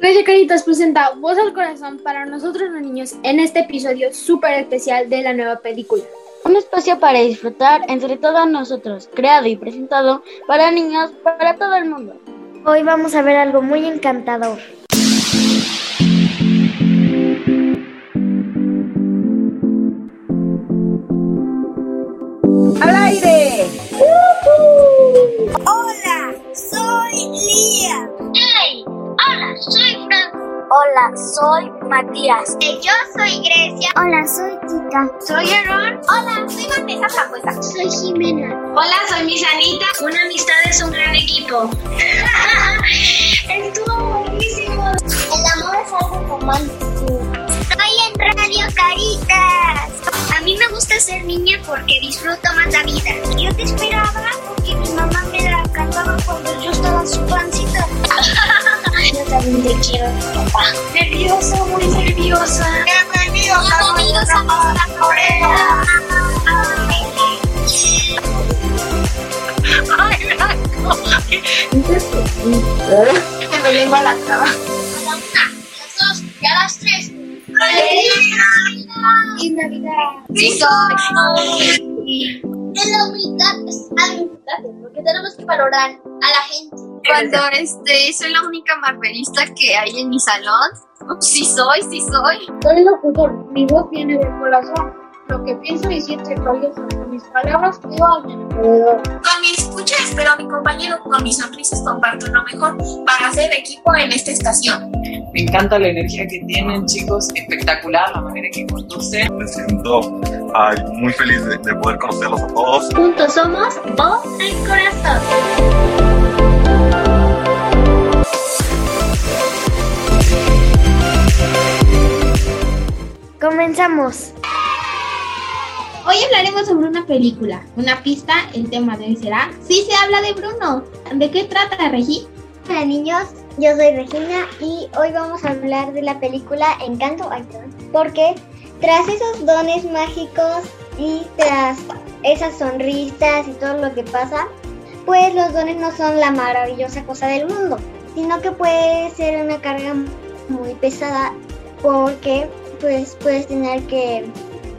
Grecia Caritas presenta Voz al Corazón para nosotros los niños en este episodio súper especial de la nueva película. Un espacio para disfrutar entre todos nosotros, creado y presentado para niños, para todo el mundo. Hoy vamos a ver algo muy encantador. ¡Al aire! Hola, soy Lía. Hola, soy Matías. yo soy Grecia. Hola, soy Tita. Soy Aaron. Hola, soy Vanessa Frambuesa. Soy Jimena. Hola, soy Misanita. Una amistad es un gran equipo. Estuvo buenísimo. El amor es algo romántico. Estoy en Radio Caritas. A mí me gusta ser niña porque disfruto más la vida. Yo te esperaba porque mi mamá me la cantaba cuando yo estaba en su pancita. Yo también te quiero, papá. Nerviosa, muy nerviosa. Bienvenidos a nuestra Corea. Ay, Blanco. Me vengo a la traba. A la una, a las dos y a las tres. Y Navidad. Sí soy. En la humildad es algo importante porque tenemos que valorar a la gente. Cuando este, soy la única marvelista que hay en mi salón. Sí soy, sí soy. Soy locutor, mi voz viene del corazón. Lo que pienso y siento valioso. Mis palabras cuido a mi alrededor. Con mi escucha espero a mi compañero, con mis sonrisas comparto lo mejor para hacer equipo en esta estación. Me encanta la energía que tienen, chicos, espectacular la manera que conducen. Me siento ay, muy feliz de, de poder conocerlos a todos. Juntos somos Voz al Corazón. Comenzamos. Hoy hablaremos sobre una película, una pista, el tema de hoy será Sí se habla de Bruno. ¿De qué trata, Regi? Hola niños, yo soy Regina y hoy vamos a hablar de la película Encanto. Porque tras esos dones mágicos y tras esas sonrisas y todo lo que pasa, pues los dones no son la maravillosa cosa del mundo, sino que puede ser una carga muy pesada porque pues puedes tener que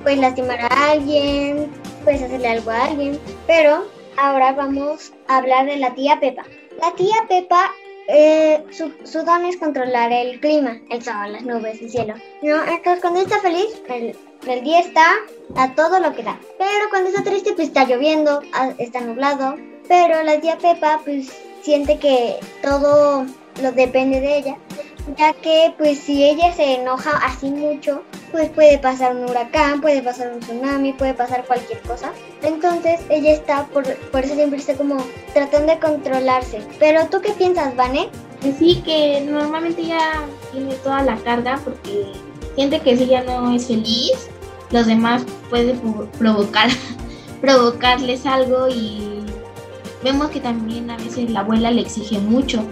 pues lastimar a alguien, puedes hacerle algo a alguien, pero ahora vamos a hablar de la tía Pepa. La tía Pepa, eh, su, su, don es controlar el clima, el sol, las nubes, el cielo. ¿no? Entonces cuando está feliz, el, el día está a todo lo que da. Pero cuando está triste, pues está lloviendo, está nublado. Pero la tía Pepa, pues siente que todo lo depende de ella ya que pues si ella se enoja así mucho, pues puede pasar un huracán, puede pasar un tsunami, puede pasar cualquier cosa. Entonces ella está, por, por eso siempre está como tratando de controlarse. Pero tú qué piensas, Vane? Pues sí, que normalmente ella tiene toda la carga porque siente que si ella no es feliz, los demás pueden provocar, provocarles algo y vemos que también a veces la abuela le exige mucho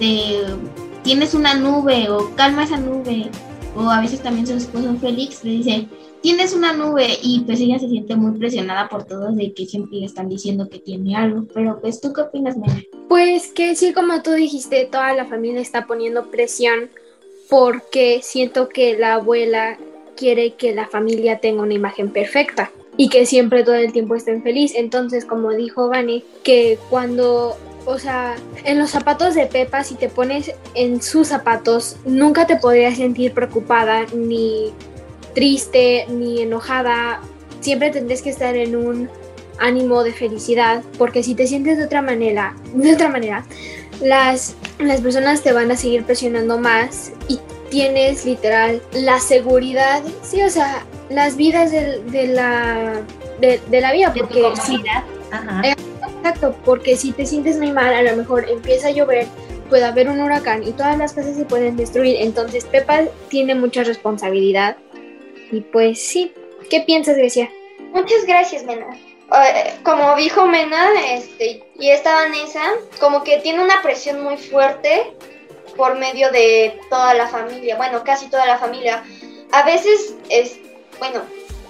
de tienes una nube o calma esa nube. O a veces también su esposo Félix le dice, tienes una nube y pues ella se siente muy presionada por todos de que siempre le están diciendo que tiene algo. Pero pues tú qué opinas, Mena? Pues que sí, como tú dijiste, toda la familia está poniendo presión porque siento que la abuela quiere que la familia tenga una imagen perfecta y que siempre todo el tiempo estén feliz. Entonces, como dijo Vane, que cuando o sea, en los zapatos de Pepa, si te pones en sus zapatos, nunca te podrías sentir preocupada, ni triste, ni enojada. Siempre tendrías que estar en un ánimo de felicidad, porque si te sientes de otra manera, de otra manera, las, las personas te van a seguir presionando más y tienes literal la seguridad, sí, o sea, las vidas de, de la de, de, la vida, porque si, Ajá. Eh, Exacto, porque si te sientes muy mal, a lo mejor empieza a llover, puede haber un huracán y todas las cosas se pueden destruir. Entonces Pepa tiene mucha responsabilidad. Y pues sí, ¿qué piensas, Grecia? Muchas gracias, Mena. Uh, como dijo Mena, este, y esta Vanessa, como que tiene una presión muy fuerte por medio de toda la familia, bueno, casi toda la familia. A veces es, bueno,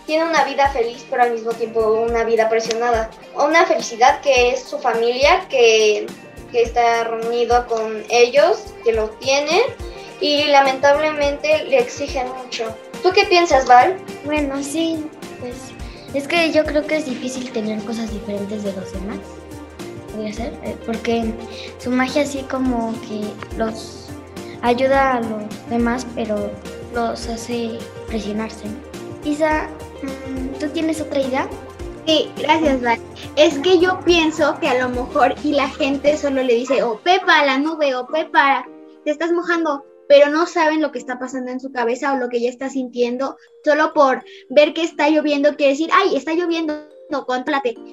tiene una vida feliz, pero al mismo tiempo una vida presionada. Una felicidad que es su familia, que, que está reunido con ellos, que lo tienen, y lamentablemente le exigen mucho. ¿Tú qué piensas, Val? Bueno, sí, pues es que yo creo que es difícil tener cosas diferentes de los demás. Podría ser, eh, porque su magia así como que los ayuda a los demás, pero los hace presionarse. Isa, ¿tú tienes otra idea? Sí, gracias, Val. Es que yo pienso que a lo mejor y la gente solo le dice, oh, Pepa, la nube, o Pepa, te estás mojando, pero no saben lo que está pasando en su cabeza o lo que ella está sintiendo, solo por ver que está lloviendo, quiere decir, ay, está lloviendo, no.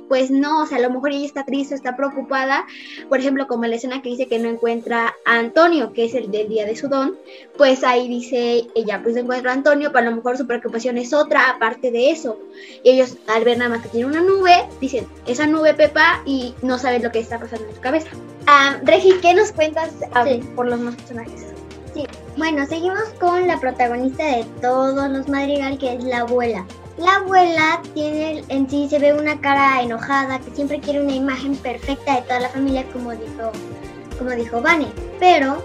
Pues no, o sea, a lo mejor ella está triste, está preocupada. Por ejemplo, como la escena que dice que no encuentra a Antonio, que es el del día de su don, pues ahí dice ella, pues encuentra a Antonio, pero a lo mejor su preocupación es otra, aparte de eso. Y ellos, al ver nada más que tiene una nube, dicen, esa nube, Pepa, y no saben lo que está pasando en su cabeza. Regi, ¿qué nos cuentas por los más personajes? Sí, bueno, seguimos con la protagonista de todos los Madrigal, que es la abuela. La abuela tiene en sí se ve una cara enojada que siempre quiere una imagen perfecta de toda la familia como dijo como dijo Vane, pero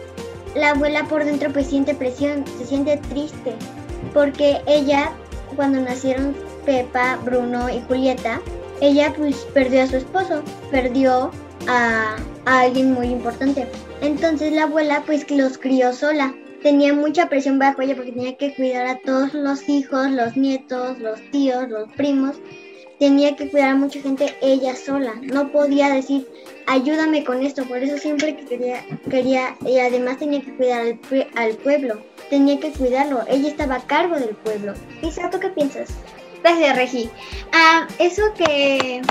la abuela por dentro pues siente presión, se siente triste porque ella cuando nacieron Pepa, Bruno y Julieta, ella pues perdió a su esposo, perdió a, a alguien muy importante. Entonces la abuela pues los crió sola tenía mucha presión bajo ella porque tenía que cuidar a todos los hijos, los nietos, los tíos, los primos. Tenía que cuidar a mucha gente ella sola. No podía decir, ayúdame con esto. Por eso siempre que quería, quería y además tenía que cuidar al, al pueblo. Tenía que cuidarlo. Ella estaba a cargo del pueblo. Isa, ¿tú qué piensas? Gracias, Regi. Ah, eso que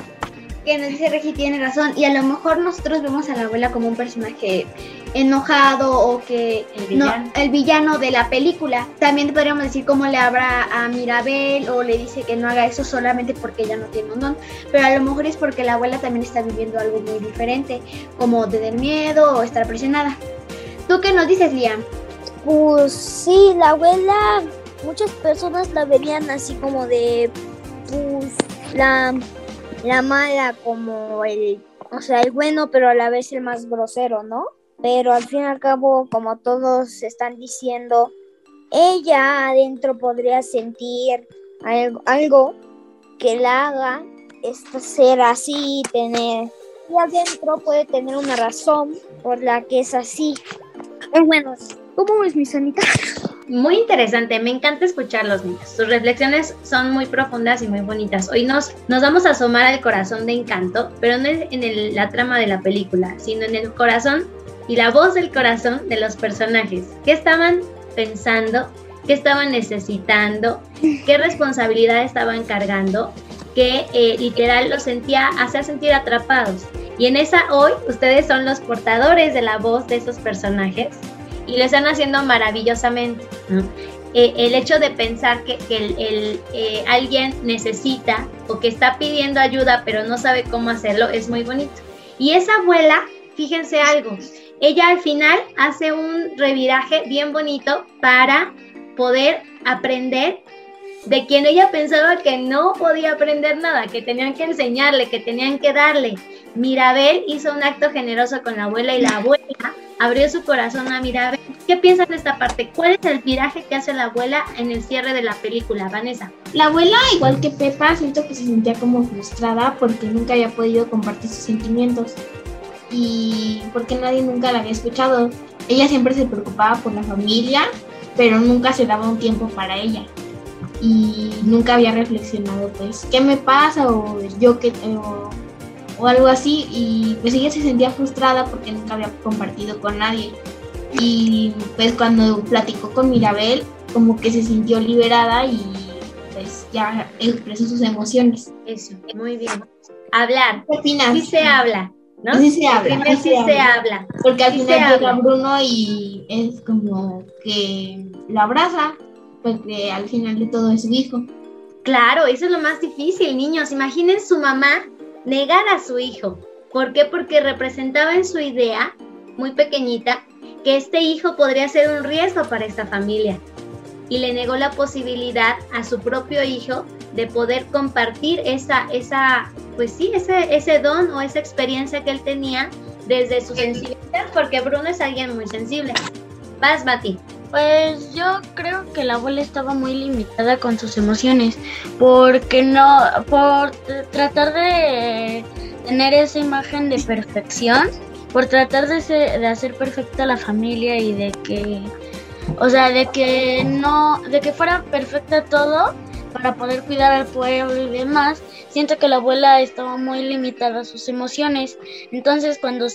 que nos dice Regi tiene razón y a lo mejor nosotros vemos a la abuela como un personaje enojado o que el villano, no, el villano de la película. También podríamos decir cómo le habla a Mirabel o le dice que no haga eso solamente porque ella no tiene un don, pero a lo mejor es porque la abuela también está viviendo algo muy diferente, como tener miedo o estar presionada. ¿Tú qué nos dices, Liam? Pues sí, la abuela, muchas personas la verían así como de, pues, la la mala como el, o sea, el bueno, pero a la vez el más grosero, ¿no? Pero al fin y al cabo, como todos están diciendo, ella adentro podría sentir algo, algo que la haga esto ser así, tener y adentro puede tener una razón por la que es así. bueno, ¿cómo es mi sanita? Muy interesante, me encanta escuchar los niños. Sus reflexiones son muy profundas y muy bonitas. Hoy nos, nos vamos a asomar al corazón de encanto, pero no en la trama de la película, sino en el corazón y la voz del corazón de los personajes. ¿Qué estaban pensando? ¿Qué estaban necesitando? ¿Qué responsabilidad estaban cargando? Que eh, literal los sentía, hacía sentir atrapados. Y en esa hoy ustedes son los portadores de la voz de esos personajes y lo están haciendo maravillosamente. Eh, el hecho de pensar que, el, eh, alguien necesita o que está pidiendo ayuda pero no sabe cómo hacerlo es muy bonito. Y esa abuela, fíjense algo, ella al final hace un reviraje bien bonito para poder aprender de quien ella pensaba que no podía aprender nada, que tenían que enseñarle, que tenían que darle. Mirabel hizo un acto generoso con la abuela y la abuela abrió su corazón a Mirabel. ¿Qué piensas de esta parte? ¿Cuál es el viraje que hace la abuela en el cierre de la película, Vanessa? La abuela, igual que Pepa, siento que se sentía como frustrada porque nunca había podido compartir sus sentimientos y porque nadie nunca la había escuchado. Ella siempre se preocupaba por la familia, pero nunca se daba un tiempo para ella y nunca había reflexionado, pues, ¿qué me pasa? o yo qué tengo o algo así y pues ella se sentía frustrada porque nunca había compartido con nadie y pues cuando platicó con Mirabel como que se sintió liberada y pues ya expresó sus emociones. Eso, muy bien. Hablar. ¿Qué opinas? Sí se habla, ¿no? Sí se habla. Sí, sí se, habla. Porque al Sí final se llega habla. Bruno y es como que lo abraza porque al final de todo es su hijo. Claro, eso es lo más difícil, niños. Imaginen su mamá negar a su hijo. ¿Por qué? Porque representaba en su idea, muy pequeñita, que este hijo podría ser un riesgo para esta familia. Y le negó la posibilidad a su propio hijo de poder compartir esa, esa pues sí, ese, ese don o esa experiencia que él tenía desde su sensibilidad, porque Bruno es alguien muy sensible. Vas, Mati. Pues yo creo que la abuela estaba muy limitada con sus emociones, porque no, por tratar de tener esa imagen de perfección, por tratar de, de hacer perfecta la familia y de que, o sea, de que no, de que fuera perfecta todo para poder cuidar al pueblo y demás, siento que la abuela estaba muy limitada a sus emociones. Entonces, cuando,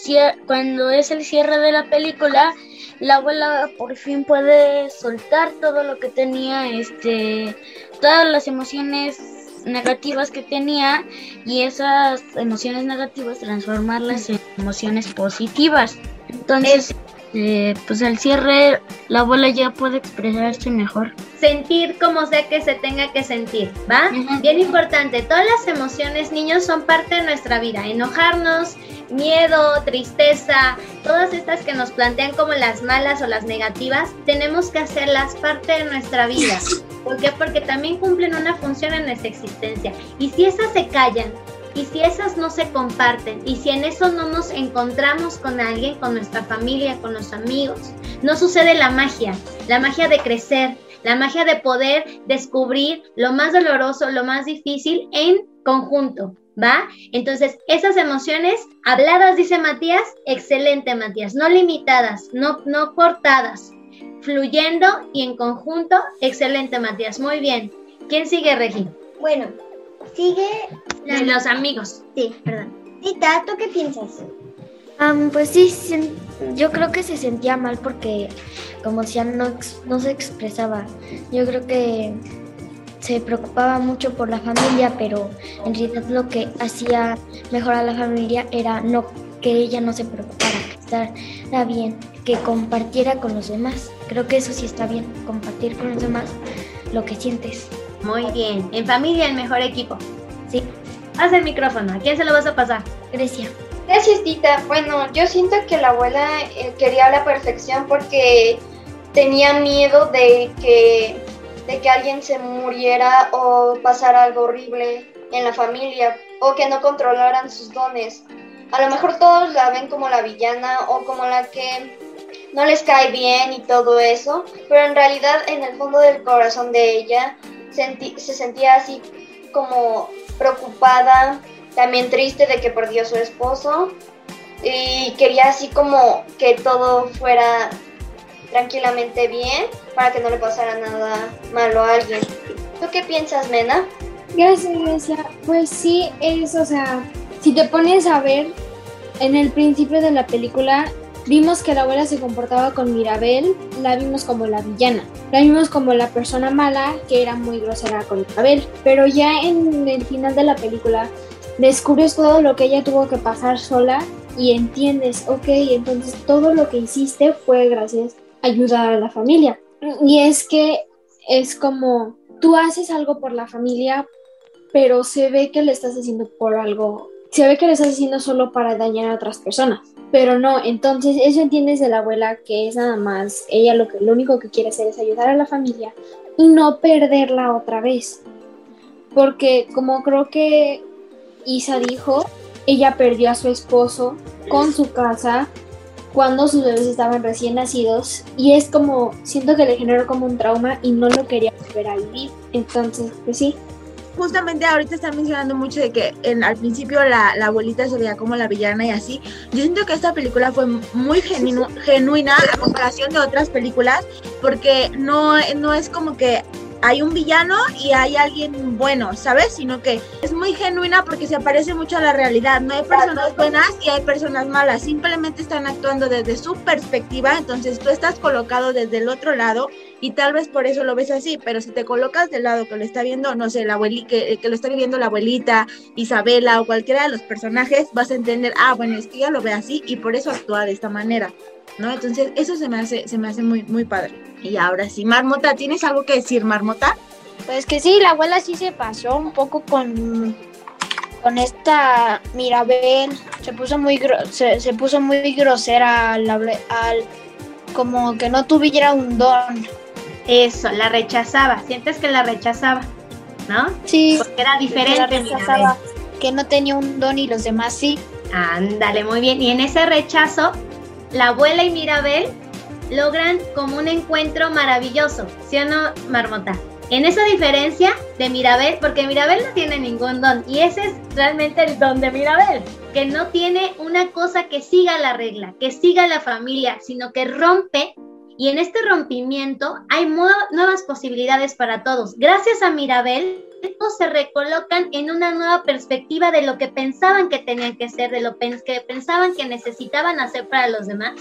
cuando es el cierre de la película, la abuela por fin puede soltar todo lo que tenía, este, todas las emociones negativas que tenía y esas emociones negativas transformarlas en emociones positivas. Entonces, eh, pues al cierre la abuela ya puede expresarse mejor. Sentir como sea que se tenga que sentir, ¿va? Bien importante, todas las emociones, niños, son parte de nuestra vida. Enojarnos, miedo, tristeza, todas estas que nos plantean como las malas o las negativas, tenemos que hacerlas parte de nuestra vida. ¿Por qué? Porque también cumplen una función en nuestra existencia. Y si esas se callan, y si esas no se comparten y si en eso no nos encontramos con alguien, con nuestra familia, con los amigos, no sucede la magia, la magia de crecer, la magia de poder descubrir lo más doloroso, lo más difícil en conjunto, ¿va? Entonces, esas emociones habladas, dice Matías, excelente Matías, no limitadas, no, no cortadas, fluyendo y en conjunto, excelente Matías, muy bien. ¿Quién sigue, Regi? Bueno, sigue de los amigos. Sí, perdón. Tita, ¿tú qué piensas? pues sí, yo creo que se sentía mal porque, como decía, no, no se expresaba. Yo creo que se preocupaba mucho por la familia, pero en realidad lo que hacía mejor a la familia era no que ella no se preocupara, que estara bien, que compartiera con los demás. Creo que eso sí está bien, compartir con los demás lo que sientes. Muy bien, en familia el mejor equipo. Sí. Haz el micrófono. ¿A quién se lo vas a pasar? Grecia. Gracias, Tita. Bueno, yo siento que la abuela eh, quería la perfección porque tenía miedo de que, de que alguien se muriera o pasara algo horrible en la familia o que no controlaran sus dones. A lo mejor todos la ven como la villana o como la que no les cae bien y todo eso, pero en realidad en el fondo del corazón de ella se sentía así como preocupada, también triste de que perdió a su esposo y quería así como que todo fuera tranquilamente bien para que no le pasara nada malo a alguien. ¿Tú qué piensas, Mena? Gracias, Iglesia. Pues sí, es, o sea, si te pones a ver, en el principio de la película Vimos que la abuela se comportaba con Mirabel, la vimos como la villana, la vimos como la persona mala que era muy grosera con Mirabel, pero ya en el final de la película descubres todo lo que ella tuvo que pasar sola y entiendes, ok, entonces todo lo que hiciste fue gracias a ayudar a la familia. Y es que es como tú haces algo por la familia, pero se ve que le estás haciendo por algo, se ve que le estás haciendo solo para dañar a otras personas. Pero no, entonces eso entiendes de la abuela que es nada más, ella lo, que, lo único que quiere hacer es ayudar a la familia y no perderla otra vez. Porque como creo que Isa dijo, ella perdió a su esposo con su casa cuando sus bebés estaban recién nacidos y es como, siento que le generó como un trauma y no lo quería volver a vivir. Entonces, pues sí, justamente ahorita están mencionando mucho de que en, al principio la, la, abuelita se veía como la villana y así. Yo siento que esta película fue muy genuina a comparación de otras películas porque no, no es como que hay un villano y hay alguien bueno, ¿sabes? Sino que es muy genuina porque se parece mucho a la realidad. No hay personas buenas y hay personas malas. Simplemente están actuando desde su perspectiva. Entonces tú estás colocado desde el otro lado y tal vez por eso lo ves así. Pero si te colocas del lado que lo está viendo, no sé, la abuelita, que, que, lo está viviendo la abuelita, Isabela o cualquiera de los personajes, vas a entender, ah, bueno, es que ella lo ve así y por eso actúa de esta manera. ¿no? Entonces, eso se me hace, se me hace muy, muy padre. Y ahora sí, Marmota, ¿tienes algo que decir, Marmota? Pues que sí, la abuela sí se pasó un poco con, con esta Mirabel. Se puso muy se, se, puso muy grosera al, al como que no tuviera un don. Eso, la rechazaba. Sientes que la rechazaba, ¿no? Sí. Porque era diferente. Que, rechazaba, que no tenía un don y los demás sí. Ándale, muy bien. Y en ese rechazo la abuela y Mirabel logran como un encuentro maravilloso, ¿sí o no, Marmota? En esa diferencia de Mirabel, porque Mirabel no tiene ningún don, y ese es realmente el don de Mirabel, que no tiene una cosa que siga la regla, que siga la familia, sino que rompe, y en este rompimiento hay nuevas posibilidades para todos. Gracias a Mirabel, se recolocan en una nueva perspectiva de lo que pensaban que tenían que ser, de lo que pensaban que necesitaban hacer para los demás,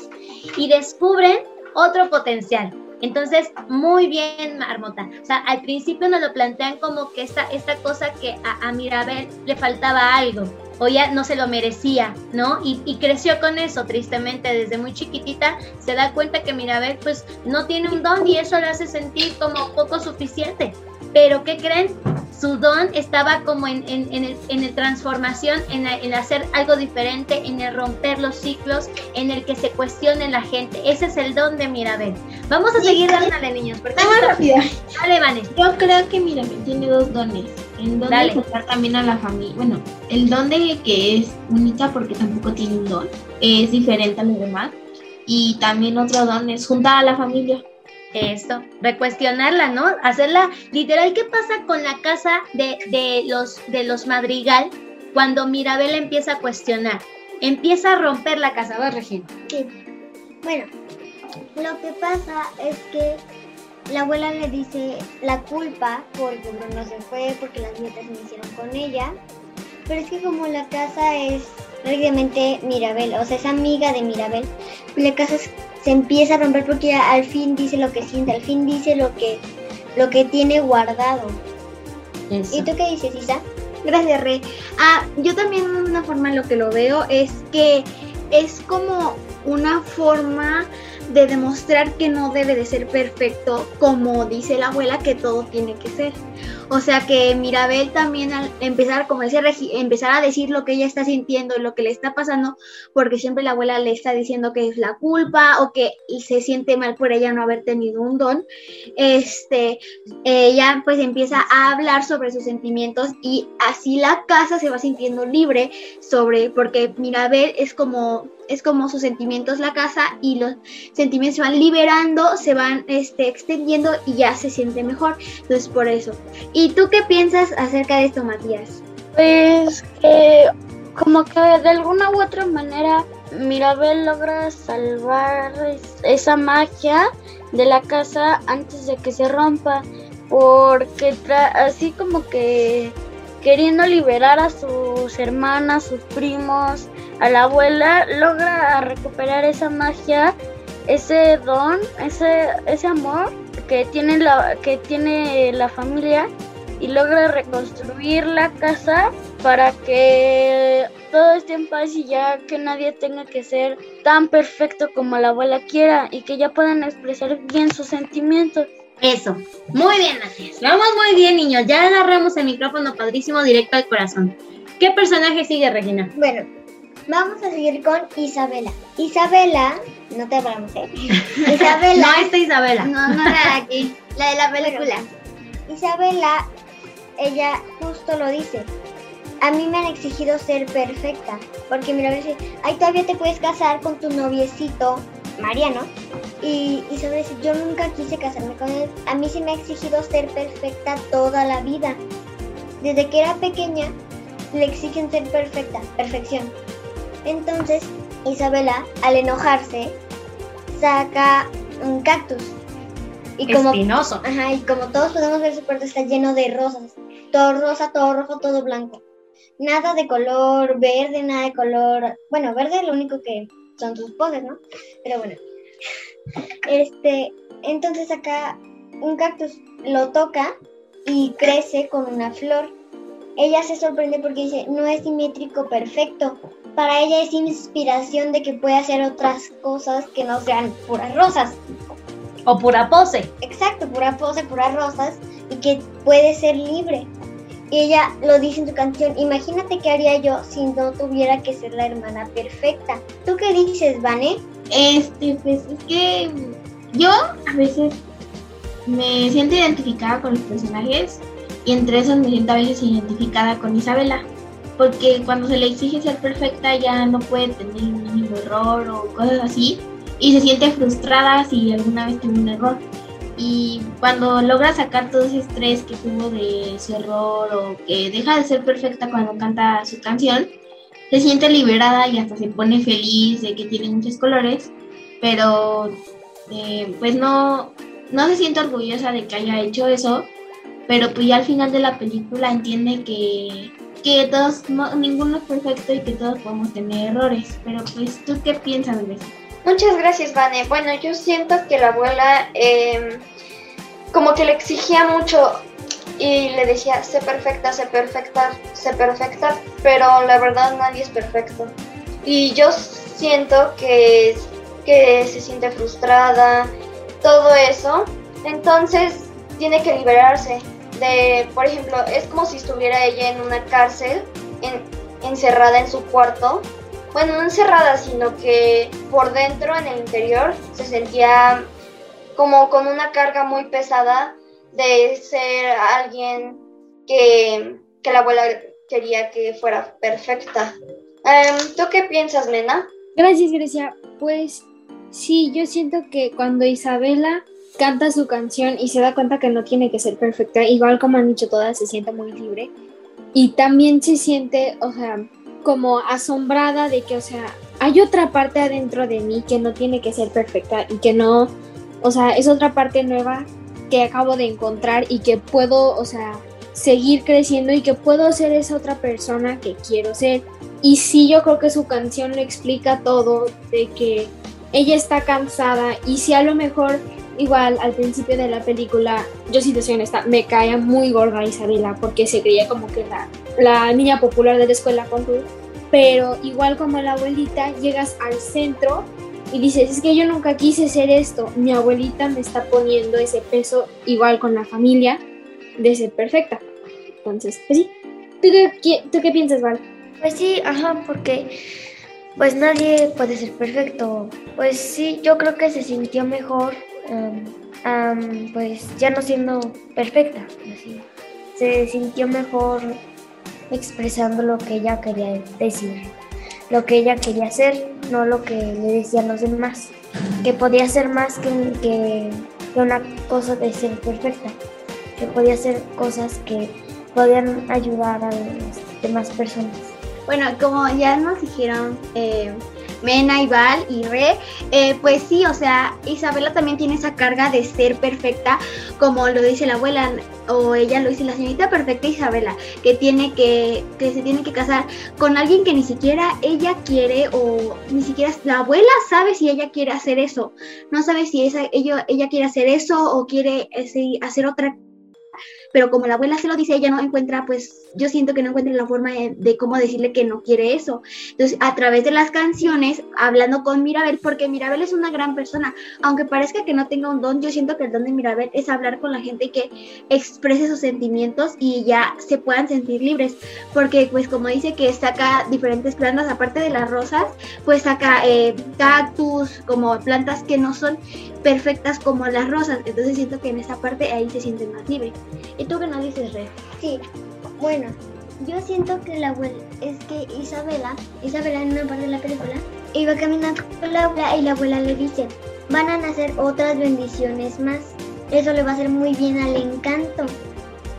y descubren otro potencial. Entonces, muy bien, Marmota. O sea, al principio nos lo plantean como que esta, esta cosa que a, Mirabel le faltaba algo o ya no se lo merecía, ¿no? Y, y, creció con eso, tristemente, desde muy chiquitita se da cuenta que Mirabel pues no tiene un don y eso le hace sentir como poco suficiente. Pero ¿qué creen? Su don estaba como en, en, en, el, en el, transformación, en, el hacer algo diferente, en el romper los ciclos, en el que se cuestione la gente. Ese es el don de Mirabel. Vamos a seguir dándole, niños. Porque Vamos rápido. Dale, Vanes. Yo creo que Mirabel tiene dos dones. El don de juntar también a la familia. Bueno, el don de que es única porque tampoco tiene un don. Es diferente a los demás. Y también otro don es juntar a la familia. Esto, recuestionarla, ¿no? Hacerla literal. ¿Qué pasa con la casa de, de, los, de los Madrigal cuando Mirabel empieza a cuestionar? Empieza a romper la casa, ¿va, Regina? Sí. Bueno, lo que pasa es que la abuela le dice la culpa porque Bruno se fue, porque las nietas se hicieron con ella. Pero es que como la casa es prácticamente Mirabel, o sea, es amiga de Mirabel, la casa se empieza a romper porque al fin dice lo que siente, al fin dice lo que, lo que tiene guardado. ¿Y tú qué dices, Isa? Gracias, Rey. Ah, yo también de una forma lo que lo veo es que es como una forma de demostrar que no debe de ser perfecto, como dice la abuela que todo tiene que ser. O sea que Mirabel también al empezar, como decía empezar a decir lo que ella está sintiendo, lo que le está pasando, porque siempre la abuela le está diciendo que es la culpa o que se siente mal por ella no haber tenido un don, este, ella pues empieza a hablar sobre sus sentimientos y así la casa se va sintiendo libre sobre, porque Mirabel es como es como sus sentimientos la casa y los sentimientos se van liberando, se van este, extendiendo y ya se siente mejor. Entonces por eso. ¿Y tú qué piensas acerca de esto, Matías? Pues que como que de alguna u otra manera Mirabel logra salvar esa magia de la casa antes de que se rompa, porque así como que queriendo liberar a sus hermanas, sus primos, a la abuela, logra recuperar esa magia, ese don, ese, ese amor que tiene la, que tiene la familia y logra reconstruir la casa para que todo esté en paz y ya que nadie tenga que ser tan perfecto como la abuela quiera y que ya puedan expresar bien sus sentimientos. Eso, muy bien, Matías. Vamos muy bien, niños. Ya agarramos el micrófono padrísimo directo al corazón. ¿Qué personaje sigue, Regina? Bueno, vamos a seguir con Isabela. Isabela, no te hablamos, ¿eh? Isabela. no, esta Isabela. No, no la de aquí, la de la película. Isabela, ella justo lo dice. A mí me han exigido ser perfecta, porque mira, dice, ay, todavía te puedes casar con tu noviecito, Mariano. Y Isabela dice, yo nunca quise casarme con él. A mí sí me ha exigido ser perfecta toda la vida. Desde que era pequeña, le exigen ser perfecta, perfección. Entonces, Isabela, al enojarse, saca un cactus. Y como, Espinoso. Ajá, y como todos podemos ver, su cuarto está lleno de rosas. Todo rosa, todo rojo, todo blanco. Nada de color verde, nada de color... Bueno, verde es lo único que son sus poses, ¿no? Pero bueno. Este, entonces saca un cactus, lo toca y crece con una flor. Ella se sorprende porque dice, no es simétrico perfecto, para ella es inspiración de que puede hacer otras cosas que no sean puras rosas. O pura pose. Exacto, pura pose, puras rosas y que puede ser libre. Y ella lo dice en su canción, imagínate qué haría yo si no tuviera que ser la hermana perfecta. ¿Tú qué dices, Vane? Este, pues es que yo a veces me siento identificada con los personajes y entre esos me siento a veces identificada con Isabela porque cuando se le exige ser perfecta ya no puede tener un mínimo error o cosas así. Y se siente frustrada si alguna vez tuvo un error. Y cuando logra sacar todo ese estrés que tuvo de su error o que deja de ser perfecta cuando canta su canción, se siente liberada y hasta se pone feliz de que tiene muchos colores, pero eh, pues no, no se siente orgullosa de que haya hecho eso, pero pues ya al final de la película entiende que, que todos, no, ninguno es perfecto y que todos podemos tener errores, pero pues tú qué piensas de eso? Muchas gracias, Vane. Bueno, yo siento que la abuela eh, como que le exigía mucho y le decía, sé perfecta, sé perfecta, sé perfecta, pero la verdad nadie es perfecto. Y yo siento que, que se siente frustrada, todo eso. Entonces tiene que liberarse de, por ejemplo, es como si estuviera ella en una cárcel, en, encerrada en su cuarto. Bueno, no encerrada, sino que por dentro, en el interior, se sentía como con una carga muy pesada de ser alguien que, que la abuela quería que fuera perfecta. Em, ¿Tú qué piensas, Mena? Gracias, Grecia. Pues sí, yo siento que cuando Isabela canta su canción y se da cuenta que no tiene que ser perfecta, igual como han dicho todas, se siente muy libre. Y también se siente, o sea, como asombrada de que, o sea, hay otra parte adentro de mí que no tiene que ser perfecta y que no, o sea, es otra parte nueva que acabo de encontrar y que puedo, o sea, seguir creciendo y que puedo ser esa otra persona que quiero ser. Y sí, yo creo que su canción lo explica todo, de que ella está cansada y si a lo mejor igual al principio de la película, yo si te soy honesta, me caía muy gorda Isabela porque se creía como que la, la niña popular de la escuela con tú, pero igual como la abuelita llegas al centro y dices, es que yo nunca quise ser esto, mi abuelita me está poniendo ese peso igual con la familia de ser perfecta. Entonces, pues sí. ¿Tú qué, tú qué piensas, Val? Pues sí, ajá, porque pues nadie puede ser perfecto. Pues sí, yo creo que se sintió mejor, pues ya no siendo perfecta. Así. Se sintió mejor expresando lo que ella quería decir, lo que ella quería hacer, no lo que le decían los demás, que podía ser más que, que, una cosa de ser perfecta, que podía ser cosas que podían ayudar a las demás personas. Bueno, como ya nos dijeron eh, Mena, Val y Re, eh, pues sí, o sea, Isabela también tiene esa carga de ser perfecta, como lo dice la abuela, o ella lo dice la señorita perfecta Isabela, que tiene que, que se tiene que casar con alguien que ni siquiera ella quiere, o ni siquiera la abuela sabe si ella quiere hacer eso, no sabe si esa, ella, ella quiere hacer eso o quiere ese, hacer otra pero como la abuela se lo dice, ella no encuentra, pues yo siento que no encuentra la forma de, cómo decirle que no quiere eso. Entonces, a través de las canciones, hablando con Mirabel, porque Mirabel es una gran persona, aunque parezca que no tenga un don, yo siento que el don de Mirabel es hablar con la gente y que exprese sus sentimientos y ya se puedan sentir libres, porque pues como dice que saca diferentes plantas, aparte de las rosas, pues saca eh, cactus, como plantas que no son perfectas como las rosas, entonces siento que en esa parte ahí se siente más libre. ¿Y tú qué nos dices, Red? Sí, bueno, yo siento que la abuela, es que Isabela, Isabela en una parte de la película, iba caminando con la abuela y la abuela le dice, van a nacer otras bendiciones más. Eso le va a hacer muy bien al encanto.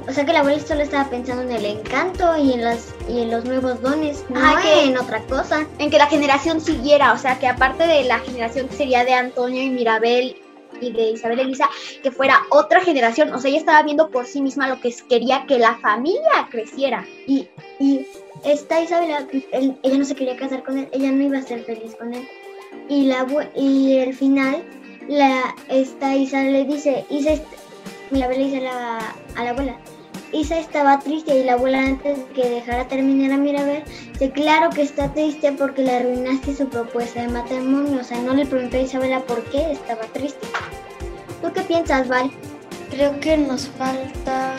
O sea que la abuela solo estaba pensando en el encanto y en los, y en los nuevos dones, no que en otra cosa. En que la generación siguiera, o sea que aparte de la generación que sería de Antonio y Mirabel y de Isabel Elisa, que fuera otra generación. O sea, ella estaba viendo por sí misma lo que quería que la familia creciera. Y, y esta Isabela, ella no se quería casar con él, ella no iba a ser feliz con él. Y, la, y el final, la, esta Isa le dice, Isa, la abuela dice a la abuela, Isa estaba triste y la abuela antes de que dejara terminar a Mirabel, dice, claro que está triste porque le arruinaste su propuesta de matrimonio. O sea, no le preguntó a Isabela por qué estaba triste. ¿Tú qué piensas, Val? Creo que nos falta...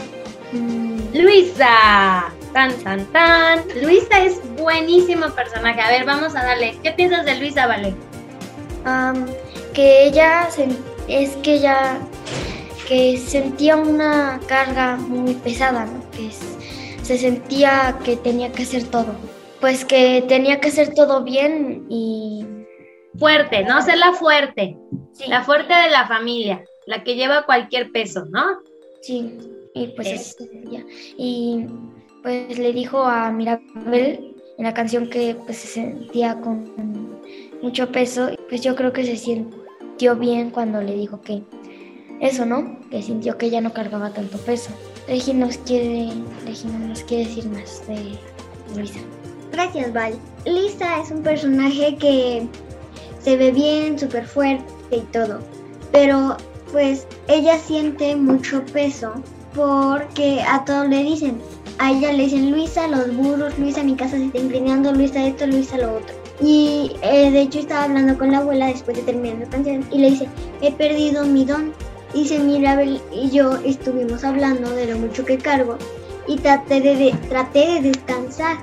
Mm, Luisa. Tan, tan, tan. Luisa es buenísimo personaje. A ver, vamos a darle. ¿Qué piensas de Luisa, Vale? que ella es que ella que sentía una carga muy pesada, que se sentía que tenía que hacer todo. Pues que tenía que hacer todo bien y, fuerte, ¿no? Ser la fuerte. La fuerte de la familia, la que lleva cualquier peso, ¿no? Sí, y pues así ya. Y pues le dijo a Mirabel en la canción que pues se sentía con mucho peso, pues yo creo que se sintió bien cuando le dijo que eso, ¿no? Que sintió que ya no cargaba tanto peso. Regi nos quiere, Regina nos quiere decir más de Luisa. Gracias, Val. Lisa es un personaje que se ve bien, súper fuerte y todo. Pero pues ella siente mucho peso porque a todos le dicen, a ella le dicen Luisa, los burros, Luisa, mi casa se está inclinando, Luisa esto, Luisa lo otro. Y eh, de hecho estaba hablando con la abuela después de terminar la canción y le dice, he perdido mi don. Dice Mirabel y yo estuvimos hablando de lo mucho que cargo y traté de, traté de descansar,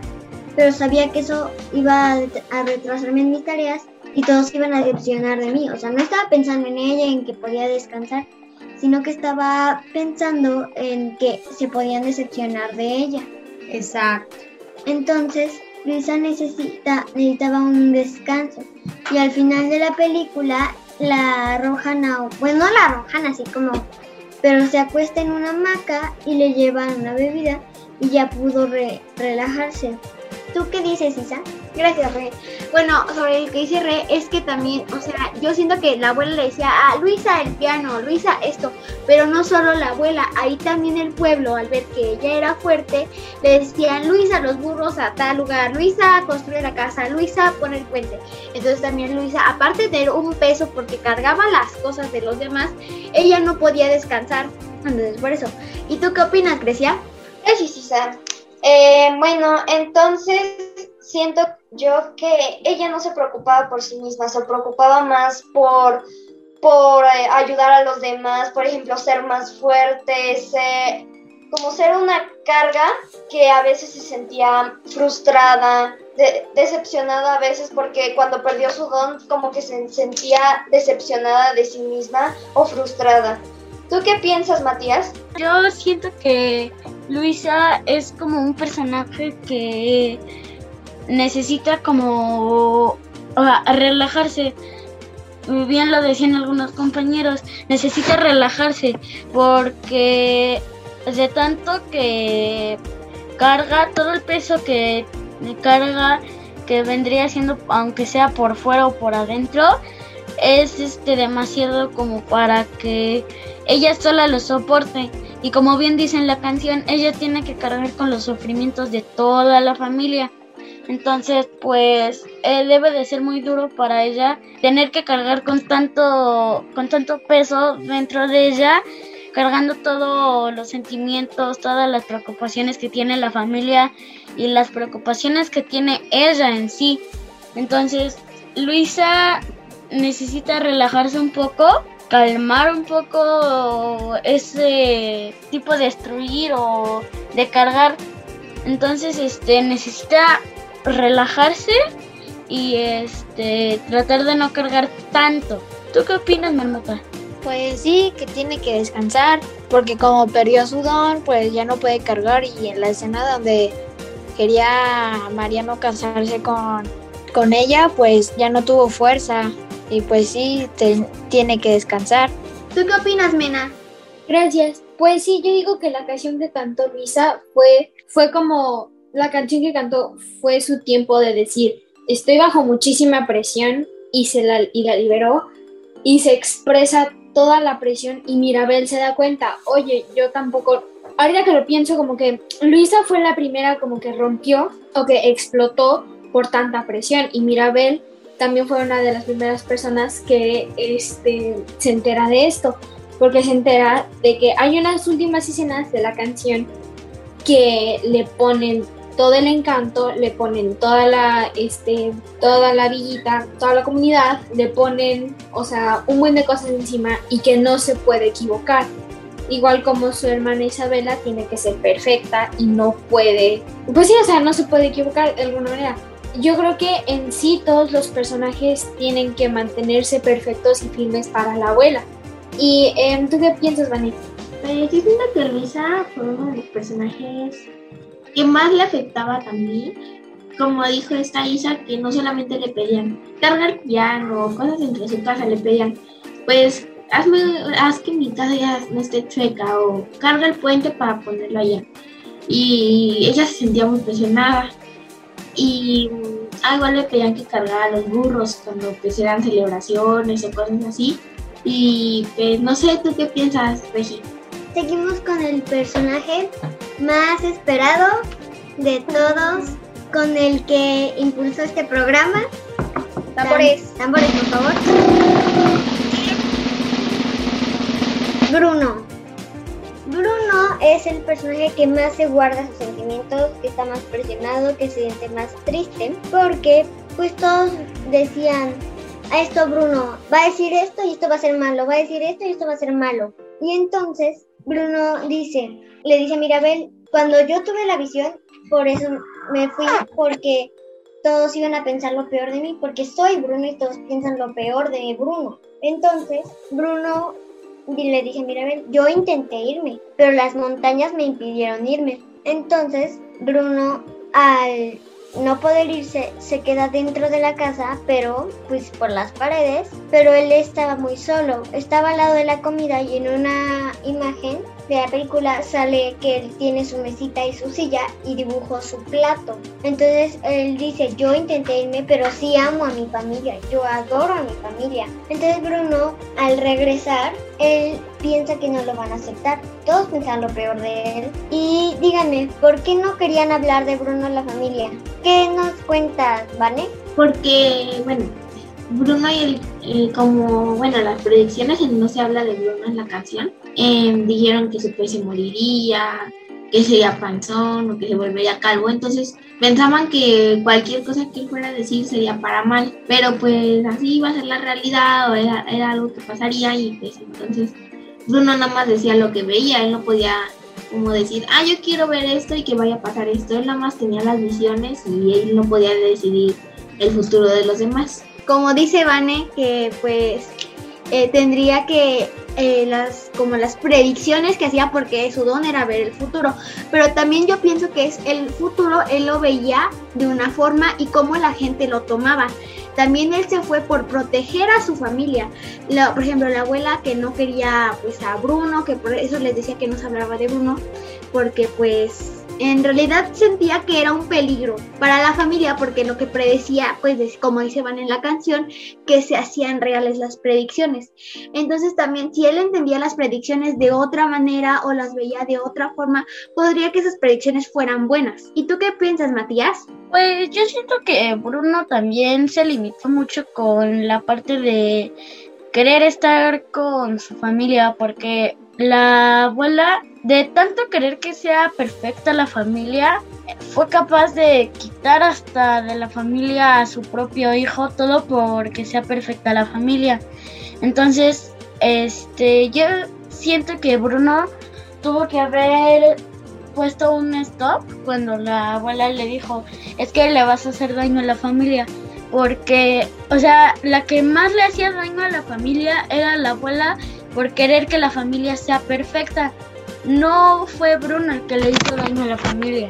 pero sabía que eso iba a, a retrasarme en mis tareas y todos iban a decepcionar de mí. O sea, no estaba pensando en ella, en que podía descansar, sino que estaba pensando en que se podían decepcionar de ella. Exacto. Entonces, Luisa necesita, necesitaba un descanso. Y al final de la película la arrojan a, bueno, no la arrojan así como, pero se acuesta en una hamaca y le llevan una bebida y ya pudo re- relajarse. ¿Tú qué dices, Isa? Gracias, Re. Bueno, sobre el que dice Re, es que también, o sea, yo siento que la abuela le decía, ah, Luisa el piano, Luisa esto, pero no solo la abuela, ahí también el pueblo, al ver que ella era fuerte, le decían, Luisa los burros a tal lugar, Luisa construye la casa, Luisa pone el puente. Entonces también Luisa, aparte de tener un peso porque cargaba las cosas de los demás, ella no podía descansar. Entonces, por eso. ¿Y tú qué opinas, Grecia? Gracias, Isa. Eh, bueno, entonces siento yo que ella no se preocupaba por sí misma, se preocupaba más por, por eh, ayudar a los demás, por ejemplo, ser más fuerte, ser- como ser una carga que a veces se sentía frustrada, de- decepcionada a veces porque cuando perdió su don como que se sentía decepcionada de sí misma o frustrada. ¿Tú qué piensas, Matías? Yo siento que Luisa es como un personaje que necesita como relajarse. Bien lo decían algunos compañeros, necesita relajarse porque de tanto que carga todo el peso que carga que vendría siendo aunque sea por fuera o por adentro es este demasiado como para que ella sola lo soporte y como bien dice en la canción ella tiene que cargar con los sufrimientos de toda la familia entonces pues eh, debe de ser muy duro para ella tener que cargar con tanto con tanto peso dentro de ella cargando todos los sentimientos todas las preocupaciones que tiene la familia y las preocupaciones que tiene ella en sí entonces Luisa necesita relajarse un poco, calmar un poco ese tipo de destruir o de cargar. Entonces, este necesita relajarse y este tratar de no cargar tanto. ¿Tú qué opinas, Marmota? Pues sí, que tiene que descansar, porque como perdió su don, pues ya no puede cargar y en la escena donde quería Mariano casarse con, con ella, pues ya no tuvo fuerza y pues sí, te- tiene que descansar. ¿Tú qué opinas, Mena? Gracias. Pues sí, yo digo que la canción que cantó Luisa fue, fue como, la canción que cantó fue su tiempo de decir, estoy bajo muchísima presión y, se la, y la liberó y se expresa toda la presión y Mirabel se da cuenta, oye, yo tampoco, ahorita que lo pienso como que Luisa fue la primera como que rompió o que explotó por tanta presión y Mirabel también fue una de las primeras personas que este, se entera de esto porque se entera de que hay unas últimas escenas de la canción que le ponen todo el encanto, le ponen toda la, este, toda la villita, toda la comunidad, le ponen, o sea, un buen de cosas encima y que no se puede equivocar. Igual como su hermana Isabela tiene que ser perfecta y no puede, pues sí, o sea, no se puede equivocar de alguna manera. Yo creo que en sí todos los personajes tienen que mantenerse perfectos y firmes para la abuela. ¿Y em, tú qué piensas, Vanessa? Pues yo siento que Luisa fue uno de los personajes que más le afectaba también, como dijo esta Isa, que no solamente le pedían cargar piano o cosas entre su casa, le pedían, pues hazme, haz que mi casa ya no esté chueca o carga el puente para ponerlo allá. Y ella se sentía muy presionada. Y ah, igual le pedían que cargara los burros cuando pues eran celebraciones o cosas así. Y pues no sé, ¿tú qué piensas, Regi? Seguimos con el personaje más esperado de todos, con el que impulsó este programa. Tambores. Tambores, por favor. Bruno. Bruno es el personaje que más se guarda sus sentimientos, que está más presionado, que se siente más triste, porque pues todos decían, a esto Bruno va a decir esto y esto va a ser malo, va a decir esto y esto va a ser malo. Y entonces Bruno dice, le dice Mirabel, cuando yo tuve la visión, por eso me fui, porque todos iban a pensar lo peor de mí, porque soy Bruno y todos piensan lo peor de Bruno. Entonces Bruno le dije, Mirabel, yo intenté irme, pero las montañas me impidieron irme. Entonces Bruno al no poder irse, se queda dentro de la casa, pero pues por las paredes, pero él estaba muy solo, estaba al lado de la comida y en una imagen de la película sale que él tiene su mesita y su silla y dibujó su plato. Entonces él dice, yo intenté irme, pero sí amo a mi familia, yo adoro a mi familia. Entonces Bruno, al regresar, él piensa que no lo van a aceptar. Todos pensan lo peor de él. Y díganme, ¿por qué no querían hablar de Bruno a la familia? ¿Qué nos cuentas, Vane? Porque, bueno, Bruno y el, eh, como, bueno, las predicciones en no se habla de Bruno en la canción, eh, dijeron que su pez se moriría, que sería panzón o que se volvería calvo, entonces pensaban que cualquier cosa que él fuera a decir sería para mal, pero pues así iba a ser la realidad o era, era algo que pasaría y pues entonces Bruno nada más decía lo que veía, él no podía como decir, ah, yo quiero ver esto y que vaya a pasar esto, él nada más tenía las visiones y él no podía decidir el futuro de los demás. Como dice Vane, que pues eh, tendría que eh, las como las predicciones que hacía porque su don era ver el futuro. Pero también yo pienso que es el futuro él lo veía de una forma y cómo la gente lo tomaba. También él se fue por proteger a su familia. La- por ejemplo la abuela que no quería pues a Bruno que por eso les decía que no se hablaba de Bruno porque pues en realidad sentía que era un peligro para la familia porque lo que predecía, pues como dice Van en la canción, que se hacían reales las predicciones. Entonces también si él entendía las predicciones de otra manera o las veía de otra forma, podría que esas predicciones fueran buenas. ¿Y tú qué piensas, Matías? Pues yo siento que Bruno también se limitó mucho con la parte de querer estar con su familia porque la abuela de tanto querer que sea perfecta la familia fue capaz de quitar hasta de la familia a su propio hijo todo porque sea perfecta la familia entonces este yo siento que Bruno tuvo que haber puesto un stop cuando la abuela le dijo es que le vas a hacer daño a la familia porque, o sea, la que más le hacía daño a la familia era la abuela por querer que la familia sea perfecta. No fue Bruno el que le hizo daño a la familia.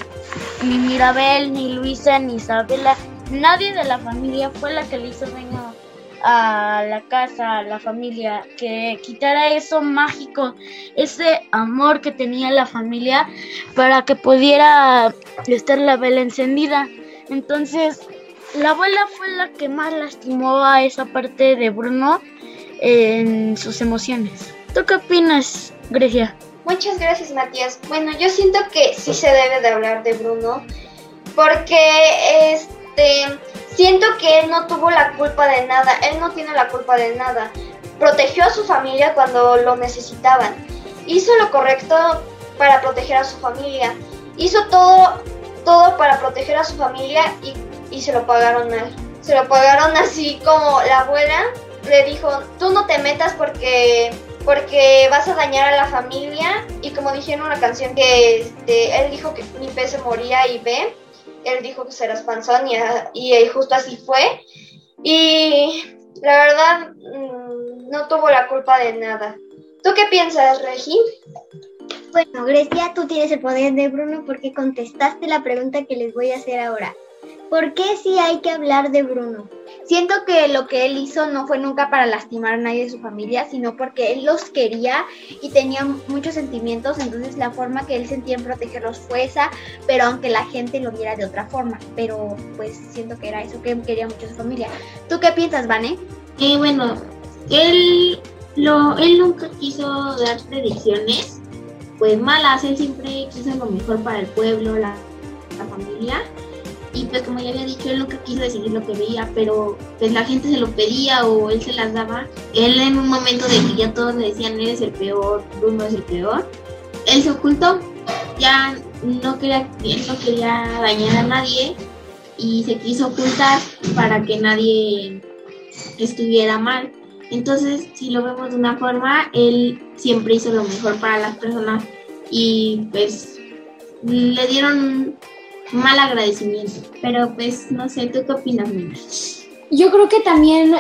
Ni Mirabel, ni Luisa, ni Isabela. Nadie de la familia fue la que le hizo daño a la casa, a la familia. Que quitara eso mágico, ese amor que tenía la familia para que pudiera estar la vela encendida. Entonces, la abuela fue la que más lastimó a esa parte de Bruno en sus emociones. ¿Tú qué opinas, Grecia? Muchas gracias, Matías. Bueno, yo siento que sí se debe de hablar de Bruno, porque este siento que él no tuvo la culpa de nada, él no tiene la culpa de nada. Protegió a su familia cuando lo necesitaban. Hizo lo correcto para proteger a su familia. Hizo todo todo para proteger a su familia y, y se lo pagaron mal. Se lo pagaron así como la abuela le dijo, tú no te metas porque porque vas a dañar a la familia y como dijeron en una canción que este, él dijo que mi pez se moría y ve, él dijo que serás panzón y, a- y, eh, justo así fue y la verdad mm, no tuvo la culpa de nada. ¿Tú qué piensas, Regi? Bueno, Grecia, tú tienes el poder de Bruno porque contestaste la pregunta que les voy a hacer ahora. ¿Por qué sí hay que hablar de Bruno? Siento que lo que él hizo no fue nunca para lastimar a nadie de su familia, sino porque él los quería y tenía muchos sentimientos, entonces la forma que él sentía en protegerlos fue esa, pero aunque la gente lo viera de otra forma, pero pues siento que era eso que quería mucho su familia. ¿Tú qué piensas, Vane? Eh, bueno, él, lo, él nunca quiso dar predicciones, pues malas, él siempre quiso lo mejor para el pueblo, la, la familia y pues como ya había dicho, él nunca quiso decidir lo que veía, pero pues la gente se lo pedía o él se las daba. Él en un momento de que ya todos le decían, eres el peor, Bruno es el peor, él se ocultó, ya no quería, él no quería dañar a nadie y se quiso ocultar para que nadie estuviera mal. Entonces, si lo vemos de una forma, él siempre hizo lo mejor para las personas y pues le dieron mal agradecimiento. Pero pues no sé, ¿tú qué opinas, Mina? Yo creo que también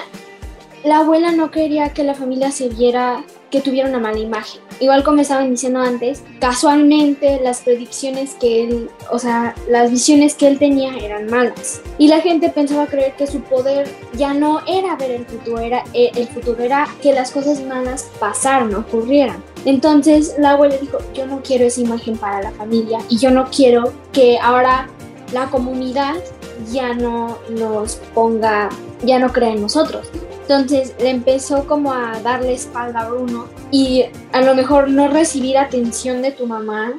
la abuela no quería que la familia se viera que tuviera una mala imagen. Igual como estaban diciendo antes, casualmente las predicciones que él, o sea, las visiones que él tenía eran malas. Y la gente pensaba creer que su poder ya no era ver el futuro, era eh, el futuro era que las cosas malas pasaran, ocurrieran. Entonces la abuela dijo, yo no quiero esa imagen para la familia y yo no quiero que ahora la comunidad ya no nos ponga, ya no crea en nosotros. Entonces le empezó como a darle espalda a Bruno y a lo mejor no recibir atención de tu mamá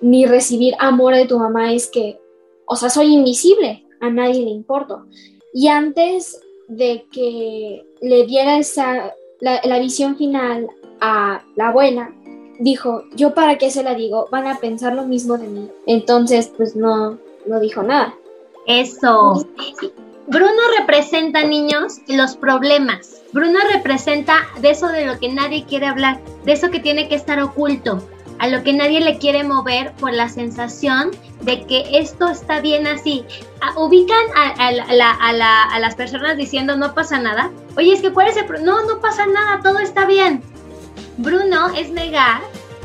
ni recibir amor de tu mamá es que, o sea, soy invisible, a nadie le importo. Y antes de que le diera esa, la, la visión final a la abuela, dijo, yo para qué se la digo, van a pensar lo mismo de mí. Entonces, pues no, no dijo nada. Eso. Bruno representa, niños, los problemas. Bruno representa de eso de lo que nadie quiere hablar, de eso que tiene que estar oculto, a lo que nadie le quiere mover por la sensación de que esto está bien así. Ah, ubican a, a las personas diciendo no pasa nada. Oye, es que cuál es el... No, no pasa nada, todo está bien. Bruno es negar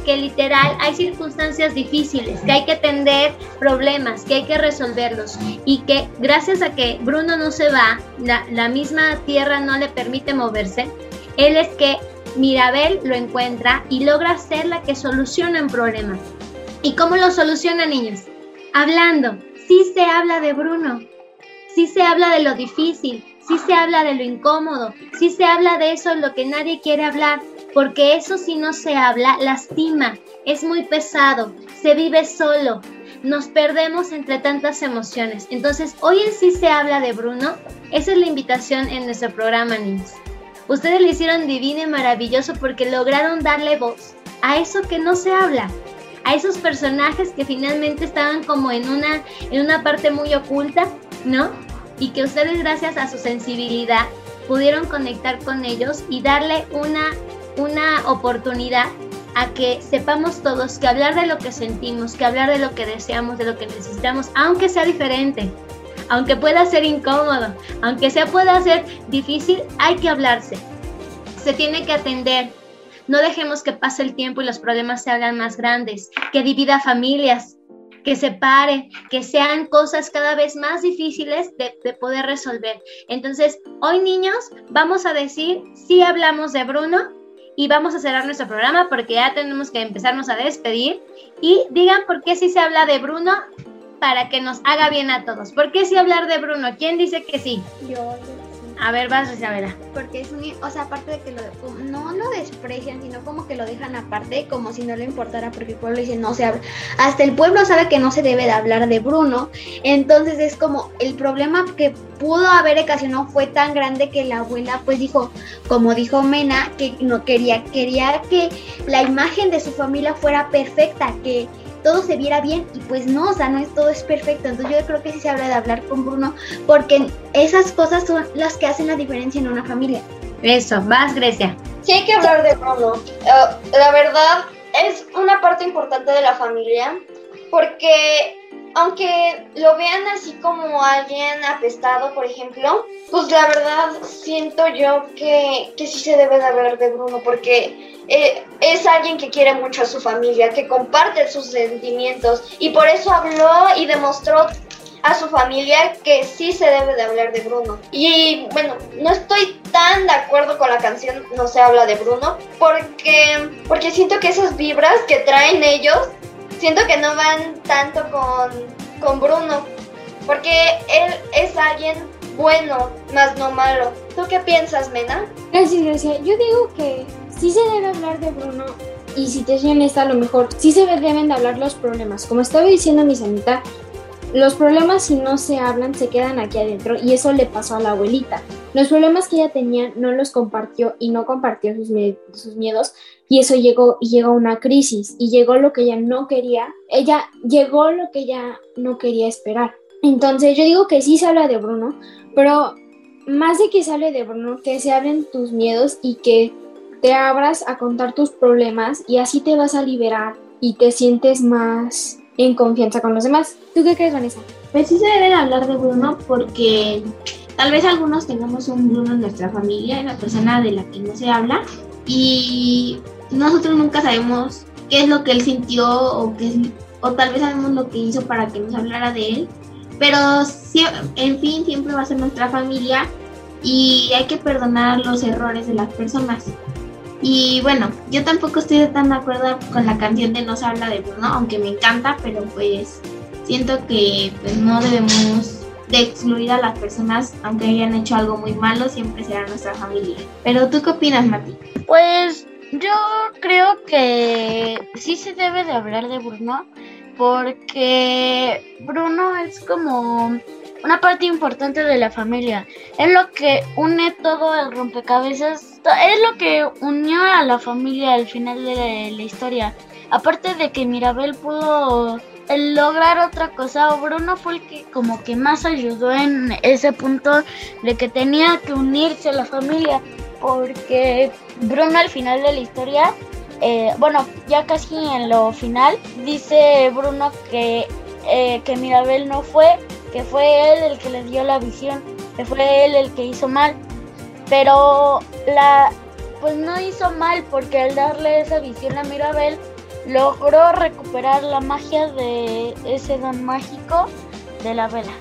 que literal hay circunstancias difíciles, que hay que atender problemas, que hay que resolverlos y que gracias a que Bruno no se va, la, misma tierra no le permite moverse, él es que Mirabel lo encuentra y logra ser la que soluciona un problema. ¿Y cómo lo soluciona, niños? Hablando. Sí se habla de Bruno, sí se habla de lo difícil, sí se habla de lo incómodo, sí se habla de eso lo que nadie quiere hablar, porque eso si no se habla lastima, es muy pesado, se vive solo, nos perdemos entre tantas emociones. Entonces, hoy en sí se habla de Bruno, esa es la invitación en nuestro programa, niños. Ustedes lo hicieron divino y maravilloso porque lograron darle voz a eso que no se habla, a esos personajes que finalmente estaban como en una, en una parte muy oculta, ¿no? Y que ustedes gracias a su sensibilidad pudieron conectar con ellos y darle una una oportunidad a que sepamos todos que hablar de lo que sentimos, que hablar de lo que deseamos, de lo que necesitamos, aunque sea diferente, aunque pueda ser incómodo, aunque sea pueda ser difícil, hay que hablarse. Se tiene que atender. No dejemos que pase el tiempo y los problemas se hagan más grandes, que divida familias, que separe, que sean cosas cada vez más difíciles de, de, poder resolver. Entonces, hoy niños, vamos a decir, si hablamos de Bruno, y vamos a cerrar nuestro programa porque ya tenemos que empezarnos a despedir. Y digan por qué si se habla de Bruno para que nos haga bien a todos. ¿Por qué si hablar de Bruno? ¿Quién dice que sí? Yo. A ver, vas, Isabela. Porque es un, o sea, aparte de que lo, no lo desprecian, sino como que lo dejan aparte, como si no le importara, porque el pueblo dice no se habla. Hasta el pueblo sabe que no se debe de hablar de Bruno. Entonces es como el problema que pudo haber ocasionado fue tan grande que la abuela, pues dijo, como dijo Mena, que no quería, quería que la imagen de su familia fuera perfecta, que todo se viera bien y pues no, o sea, no es todo es perfecto. Entonces yo creo que sí se habla de hablar con Bruno porque esas cosas son las que hacen la diferencia en una familia. Eso, vas Grecia. Sí hay que hablar de Bruno. Uh, la verdad es una parte importante de la familia porque aunque lo vean así como alguien apestado, por ejemplo, pues la verdad siento yo que, que sí se debe de hablar de Bruno porque eh, es alguien que quiere mucho a su familia, que comparte sus sentimientos y por eso habló y demostró a su familia que sí se debe de hablar de Bruno. Y bueno, no estoy tan de acuerdo con la canción No se habla de Bruno porque, porque siento que esas vibras que traen ellos, siento que no van tanto con, con Bruno. Porque él es alguien bueno, más no malo. ¿Tú qué piensas, Mena? Yo digo que sí se debe hablar de Bruno y si te soy a lo mejor sí se deben de hablar los problemas. Como estaba diciendo mi sanita, los problemas si no se hablan se quedan aquí adentro y eso le pasó a la abuelita. Los problemas que ella tenía no los compartió y no compartió sus, sus miedos y eso llegó y llegó a una crisis y llegó lo que ella no quería. Ella llegó lo que ella no quería esperar. Entonces yo digo que sí se habla de Bruno, pero más de que se hable de Bruno, que se hablen tus miedos y que te abras a contar tus problemas y así te vas a liberar y te sientes más en confianza con los demás. ¿Tú qué crees, Vanessa? Pues sí se hablar de Bruno porque tal vez algunos tengamos un Bruno en nuestra familia, la persona de la que no se habla y nosotros nunca sabemos qué es lo que él sintió o qué o tal vez sabemos lo que hizo para que nos hablara de él, pero en fin siempre va a ser nuestra familia y hay que perdonar los errores de las personas. Y bueno, yo tampoco estoy tan de acuerdo con la canción de No se habla de Bruno, aunque me encanta, pero pues siento que pues no debemos de excluir a las personas, aunque hayan hecho algo muy malo, siempre será nuestra familia. Pero tú qué opinas, Mati? Pues yo creo que sí se debe de hablar de Bruno, porque Bruno es como una parte importante de la familia. Es lo que une todo el rompecabezas. Es lo que unió a la familia al final de la historia. Aparte de que Mirabel pudo lograr otra cosa, Bruno fue el que como que más ayudó en ese punto de que tenía que unirse a la familia. Porque Bruno al final de la historia eh, bueno, ya casi en lo final, dice Bruno que, eh, que Mirabel no fue, que fue él el que le dio la visión, que fue él el que hizo mal. Pero la pues no hizo mal porque al darle esa visión a Mirabel logró recuperar la magia de ese don mágico de la vela.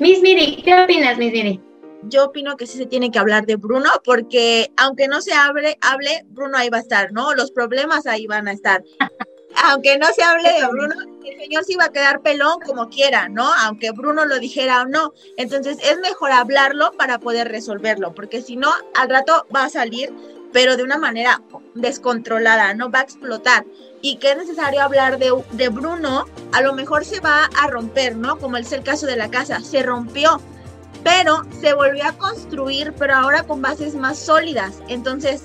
Miss Miri, ¿qué opinas, Miss Miri? yo opino que sí se tiene que hablar de Bruno, porque aunque no se hable, hable, Bruno ahí va a estar, ¿no? Los problemas ahí van a estar. Aunque no se hable de Bruno, el señor sí va a quedar pelón como quiera, ¿no? Aunque Bruno lo dijera o no. Entonces es mejor hablarlo para poder resolverlo, porque si no, al rato va a salir, pero de una manera descontrolada, ¿no? Va a explotar. Y que es necesario hablar de, de Bruno, a lo mejor se va a romper, ¿no? Como es el caso de la casa, se rompió pero se volvió a construir, pero ahora con bases más sólidas. Entonces,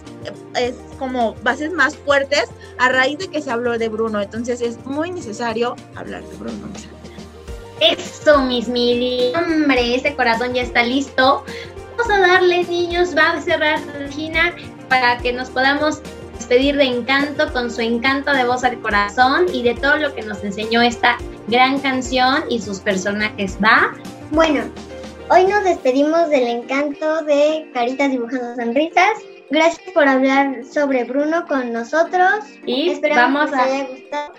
es como bases más fuertes a raíz de que se habló de Bruno. Entonces, es muy necesario hablar de Bruno. Eso, Miss Mili. Hombre, ese corazón ya está listo. Vamos a darle, niños, va a cerrar Regina para que nos podamos despedir de encanto con su encanto de voz al corazón y de todo lo que nos enseñó esta gran canción y sus personajes. ¿Va? Bueno, Hoy nos despedimos del encanto de Caritas Dibujando Sonrisas. Gracias por hablar sobre Bruno con nosotros. Y Esperamos vamos a... haya gustado.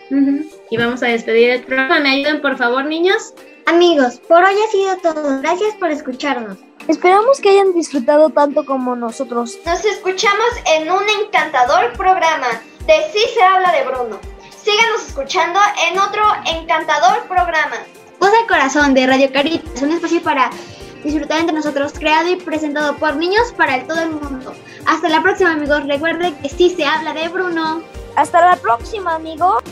Y vamos a despedir el programa. ¿Me ayudan, por favor, niños? Amigos, por hoy ha sido todo. Gracias por escucharnos. Esperamos que hayan disfrutado tanto como nosotros. Nos escuchamos en un encantador programa de Sí se habla de Bruno. Síganos escuchando en otro encantador programa. Voz al Corazón de Radio Caritas, un espacio para disfrutar entre nosotros, creado y presentado por niños para todo el mundo. Hasta la próxima, amigos. Recuerden que sí se habla de Bruno. Hasta la próxima, amigos.